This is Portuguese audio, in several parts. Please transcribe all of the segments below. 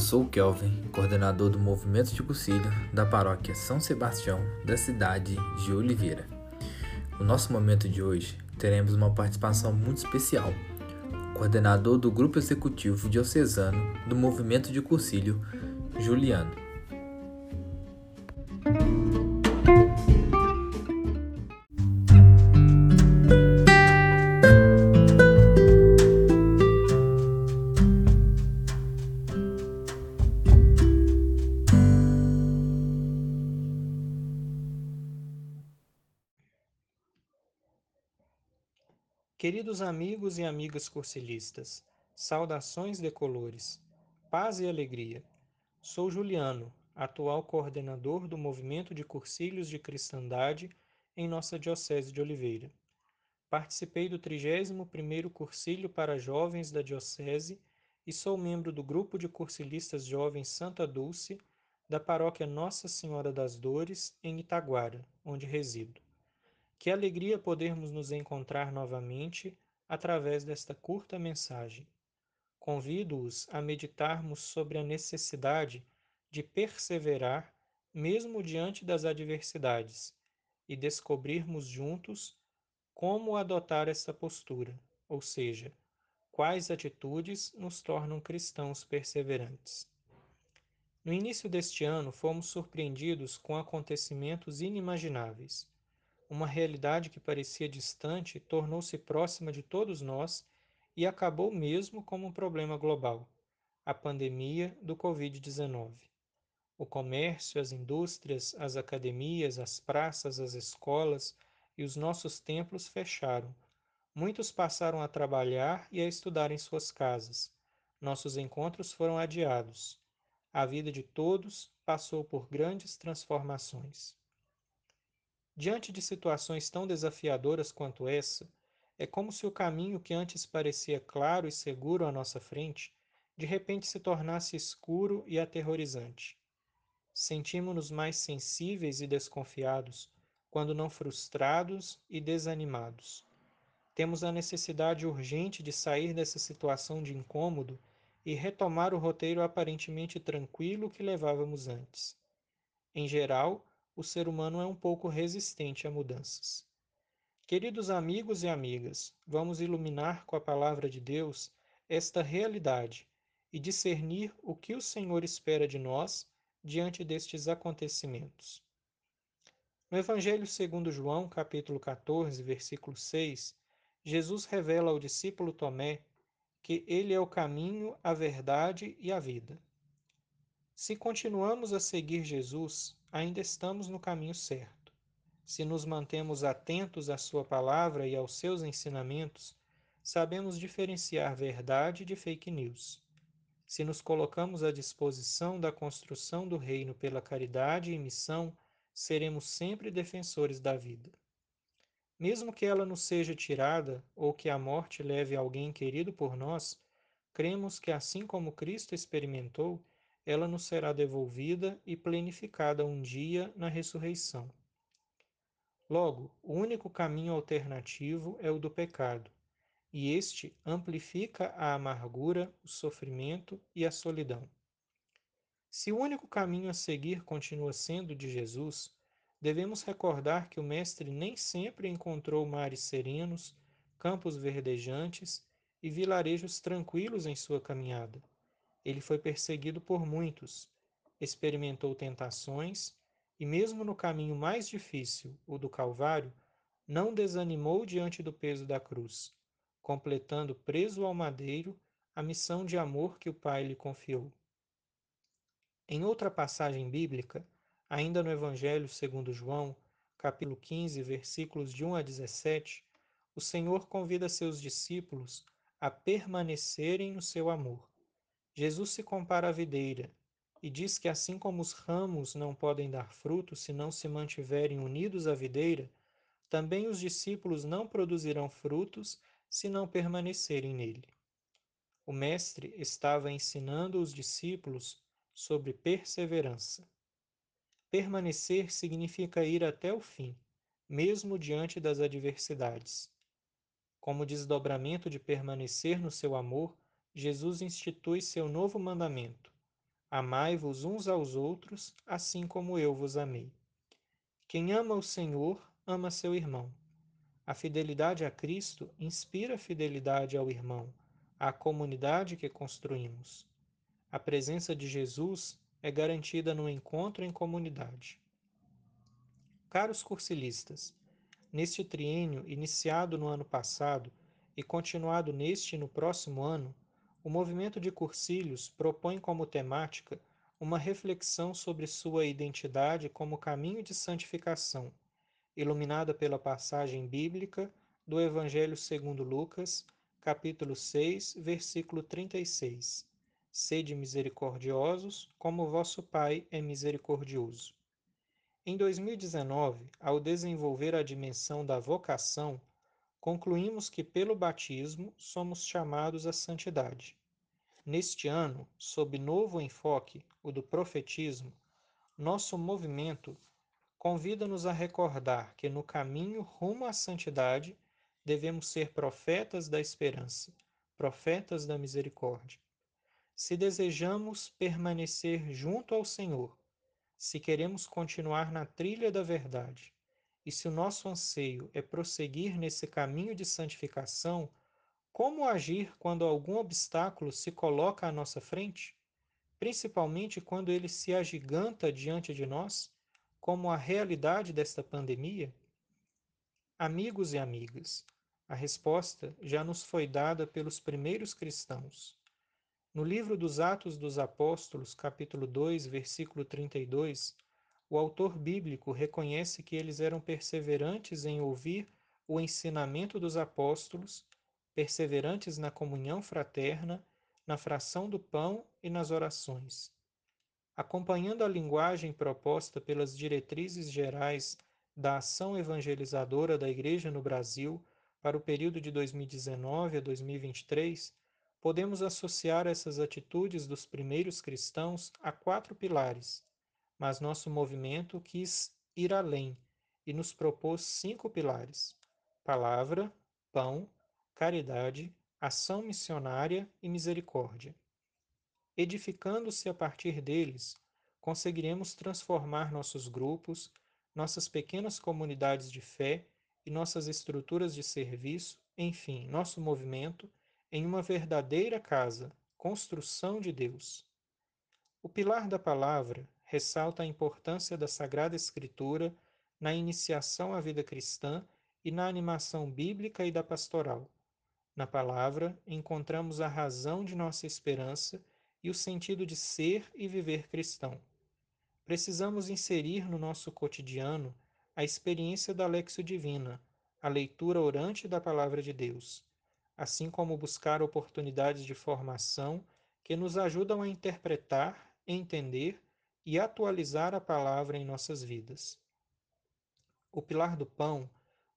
Eu sou o Kelvin, coordenador do Movimento de Cursilho da paróquia São Sebastião, da cidade de Oliveira. No nosso momento de hoje, teremos uma participação muito especial. Coordenador do Grupo Executivo Diocesano do Movimento de Cursilho, Juliano. Queridos amigos e amigas cursilistas, saudações decolores, paz e alegria. Sou Juliano, atual coordenador do Movimento de Cursilhos de Cristandade em nossa Diocese de Oliveira. Participei do 31º Cursilho para Jovens da Diocese e sou membro do Grupo de Cursilistas Jovens Santa Dulce da Paróquia Nossa Senhora das Dores, em Itaguara, onde resido. Que alegria podermos nos encontrar novamente através desta curta mensagem. Convido-os a meditarmos sobre a necessidade de perseverar mesmo diante das adversidades e descobrirmos juntos como adotar essa postura, ou seja, quais atitudes nos tornam cristãos perseverantes. No início deste ano, fomos surpreendidos com acontecimentos inimagináveis uma realidade que parecia distante tornou-se próxima de todos nós e acabou mesmo como um problema global a pandemia do Covid-19. O comércio, as indústrias, as academias, as praças, as escolas e os nossos templos fecharam. Muitos passaram a trabalhar e a estudar em suas casas. Nossos encontros foram adiados. A vida de todos passou por grandes transformações. Diante de situações tão desafiadoras quanto essa, é como se o caminho que antes parecia claro e seguro à nossa frente, de repente se tornasse escuro e aterrorizante. Sentimos-nos mais sensíveis e desconfiados, quando não frustrados e desanimados. Temos a necessidade urgente de sair dessa situação de incômodo e retomar o roteiro aparentemente tranquilo que levávamos antes. Em geral, o ser humano é um pouco resistente a mudanças. Queridos amigos e amigas, vamos iluminar com a palavra de Deus esta realidade e discernir o que o Senhor espera de nós diante destes acontecimentos. No Evangelho segundo João, capítulo 14, versículo 6, Jesus revela ao discípulo Tomé que ele é o caminho, a verdade e a vida. Se continuamos a seguir Jesus, ainda estamos no caminho certo. Se nos mantemos atentos à Sua palavra e aos seus ensinamentos, sabemos diferenciar verdade de fake news. Se nos colocamos à disposição da construção do reino pela caridade e missão, seremos sempre defensores da vida. Mesmo que ela nos seja tirada ou que a morte leve alguém querido por nós, cremos que, assim como Cristo experimentou, ela nos será devolvida e plenificada um dia na ressurreição. Logo, o único caminho alternativo é o do pecado, e este amplifica a amargura, o sofrimento e a solidão. Se o único caminho a seguir continua sendo de Jesus, devemos recordar que o Mestre nem sempre encontrou mares serenos, campos verdejantes e vilarejos tranquilos em sua caminhada. Ele foi perseguido por muitos, experimentou tentações e, mesmo no caminho mais difícil, o do Calvário, não desanimou diante do peso da cruz, completando preso ao madeiro a missão de amor que o Pai lhe confiou. Em outra passagem bíblica, ainda no Evangelho segundo João, capítulo 15, versículos de 1 a 17, o Senhor convida seus discípulos a permanecerem no seu amor. Jesus se compara à videira e diz que, assim como os ramos não podem dar fruto se não se mantiverem unidos à videira, também os discípulos não produzirão frutos se não permanecerem nele. O Mestre estava ensinando os discípulos sobre perseverança. Permanecer significa ir até o fim, mesmo diante das adversidades. Como desdobramento de permanecer no seu amor, Jesus institui seu novo mandamento: Amai-vos uns aos outros, assim como eu vos amei. Quem ama o Senhor, ama seu irmão. A fidelidade a Cristo inspira fidelidade ao irmão, à comunidade que construímos. A presença de Jesus é garantida no encontro em comunidade. Caros cursilistas, neste triênio iniciado no ano passado e continuado neste e no próximo ano, o movimento de cursilhos propõe como temática uma reflexão sobre sua identidade como caminho de santificação, iluminada pela passagem bíblica do Evangelho segundo Lucas, capítulo 6, versículo 36. Sede misericordiosos, como vosso Pai é misericordioso. Em 2019, ao desenvolver a dimensão da vocação, concluímos que pelo batismo somos chamados à santidade. Neste ano, sob novo enfoque, o do profetismo, nosso movimento convida-nos a recordar que no caminho rumo à santidade devemos ser profetas da esperança, profetas da misericórdia. Se desejamos permanecer junto ao Senhor, se queremos continuar na trilha da verdade e se o nosso anseio é prosseguir nesse caminho de santificação, como agir quando algum obstáculo se coloca à nossa frente? Principalmente quando ele se agiganta diante de nós, como a realidade desta pandemia? Amigos e amigas, a resposta já nos foi dada pelos primeiros cristãos. No livro dos Atos dos Apóstolos, capítulo 2, versículo 32, o autor bíblico reconhece que eles eram perseverantes em ouvir o ensinamento dos apóstolos, perseverantes na comunhão fraterna, na fração do pão e nas orações. Acompanhando a linguagem proposta pelas diretrizes gerais da ação evangelizadora da Igreja no Brasil para o período de 2019 a 2023, podemos associar essas atitudes dos primeiros cristãos a quatro pilares, mas nosso movimento quis ir além e nos propôs cinco pilares: palavra, pão, caridade, ação missionária e misericórdia. Edificando-se a partir deles, conseguiremos transformar nossos grupos, nossas pequenas comunidades de fé e nossas estruturas de serviço, enfim, nosso movimento em uma verdadeira casa, construção de Deus. O pilar da palavra ressalta a importância da Sagrada Escritura na iniciação à vida cristã e na animação bíblica e da pastoral. Na palavra, encontramos a razão de nossa esperança e o sentido de ser e viver cristão. Precisamos inserir no nosso cotidiano a experiência da Lexio Divina, a leitura orante da Palavra de Deus assim como buscar oportunidades de formação que nos ajudam a interpretar, entender e atualizar a palavra em nossas vidas. O pilar do pão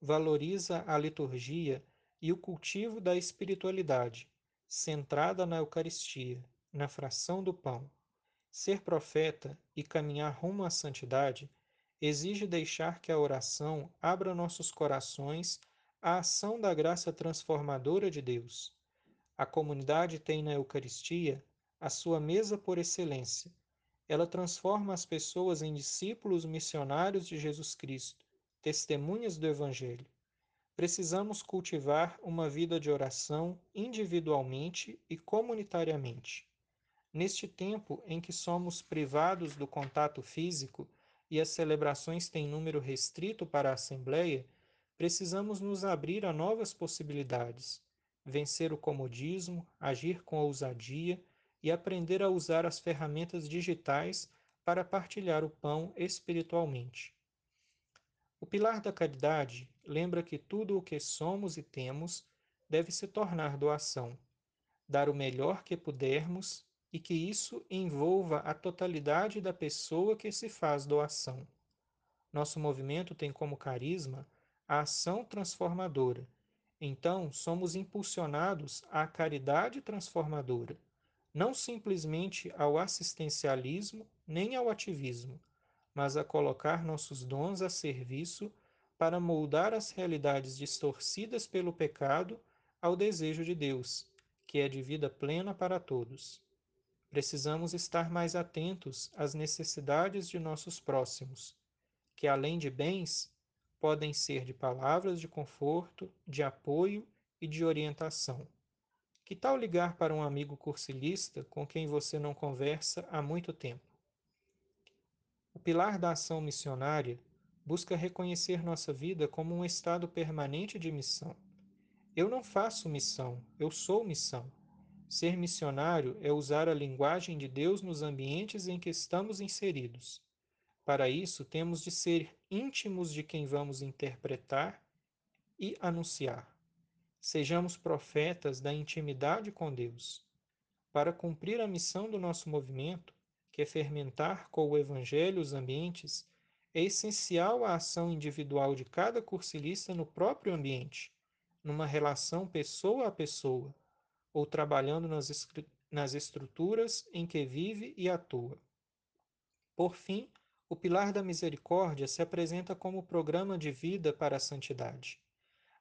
valoriza a liturgia e o cultivo da espiritualidade, centrada na Eucaristia, na fração do pão. Ser profeta e caminhar rumo à santidade exige deixar que a oração abra nossos corações a ação da graça transformadora de Deus. A comunidade tem na Eucaristia a sua mesa por excelência. Ela transforma as pessoas em discípulos missionários de Jesus Cristo, testemunhas do Evangelho. Precisamos cultivar uma vida de oração individualmente e comunitariamente. Neste tempo em que somos privados do contato físico e as celebrações têm número restrito para a Assembleia, precisamos nos abrir a novas possibilidades, vencer o comodismo, agir com ousadia e aprender a usar as ferramentas digitais para partilhar o pão espiritualmente. O pilar da caridade lembra que tudo o que somos e temos deve se tornar doação, dar o melhor que pudermos e que isso envolva a totalidade da pessoa que se faz doação. Nosso movimento tem como carisma a ação transformadora. Então, somos impulsionados à caridade transformadora, não simplesmente ao assistencialismo nem ao ativismo, mas a colocar nossos dons a serviço para moldar as realidades distorcidas pelo pecado ao desejo de Deus, que é de vida plena para todos. precisamos estar mais atentos às necessidades de nossos próximos, que além de bens, podem ser de palavras de conforto, de apoio e de orientação. Que tal ligar para um amigo cursilista com quem você não conversa há muito tempo? O pilar da ação missionária busca reconhecer nossa vida como um estado permanente de missão. Eu não faço missão, eu sou missão. Ser missionário é usar a linguagem de Deus nos ambientes em que estamos inseridos. Para isso, temos de ser íntimos de quem vamos interpretar e anunciar. Sejamos profetas da intimidade com Deus. Para cumprir a missão do nosso movimento, que é fermentar com o Evangelho os ambientes, é essencial a ação individual de cada cursilista no próprio ambiente, numa relação pessoa a pessoa, ou trabalhando nas, nas estruturas em que vive e atua. Por fim, o pilar da misericórdia se apresenta como programa de vida para a santidade.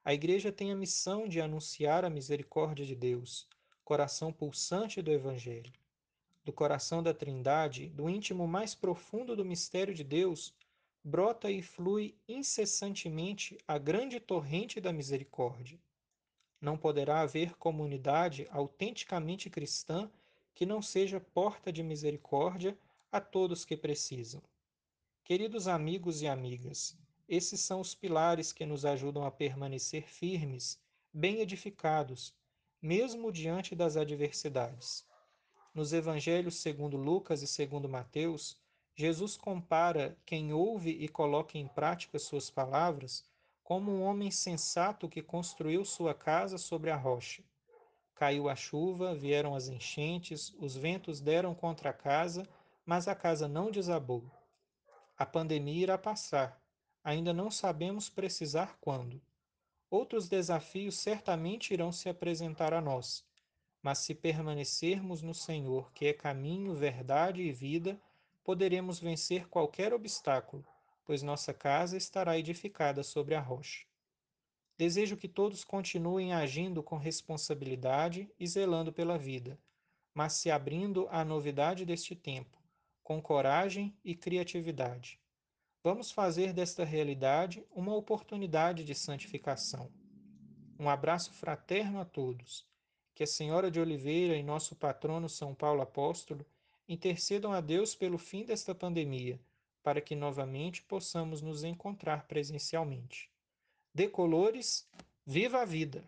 A Igreja tem a missão de anunciar a misericórdia de Deus, coração pulsante do Evangelho. Do coração da Trindade, do íntimo mais profundo do mistério de Deus, brota e flui incessantemente a grande torrente da misericórdia. Não poderá haver comunidade autenticamente cristã que não seja porta de misericórdia a todos que precisam. Queridos amigos e amigas, esses são os pilares que nos ajudam a permanecer firmes, bem edificados, mesmo diante das adversidades. Nos evangelhos segundo Lucas e segundo Mateus, Jesus compara quem ouve e coloca em prática suas palavras como um homem sensato que construiu sua casa sobre a rocha. Caiu a chuva, vieram as enchentes, os ventos deram contra a casa, mas a casa não desabou. A pandemia irá passar, ainda não sabemos precisar quando. Outros desafios certamente irão se apresentar a nós, mas se permanecermos no Senhor, que é caminho, verdade e vida, poderemos vencer qualquer obstáculo, pois nossa casa estará edificada sobre a rocha. Desejo que todos continuem agindo com responsabilidade e zelando pela vida, mas se abrindo à novidade deste tempo, com coragem e criatividade. Vamos fazer desta realidade uma oportunidade de santificação. Um abraço fraterno a todos. Que a Senhora de Oliveira e nosso patrono São Paulo Apóstolo intercedam a Deus pelo fim desta pandemia, para que novamente possamos nos encontrar presencialmente. Decolores, viva a vida!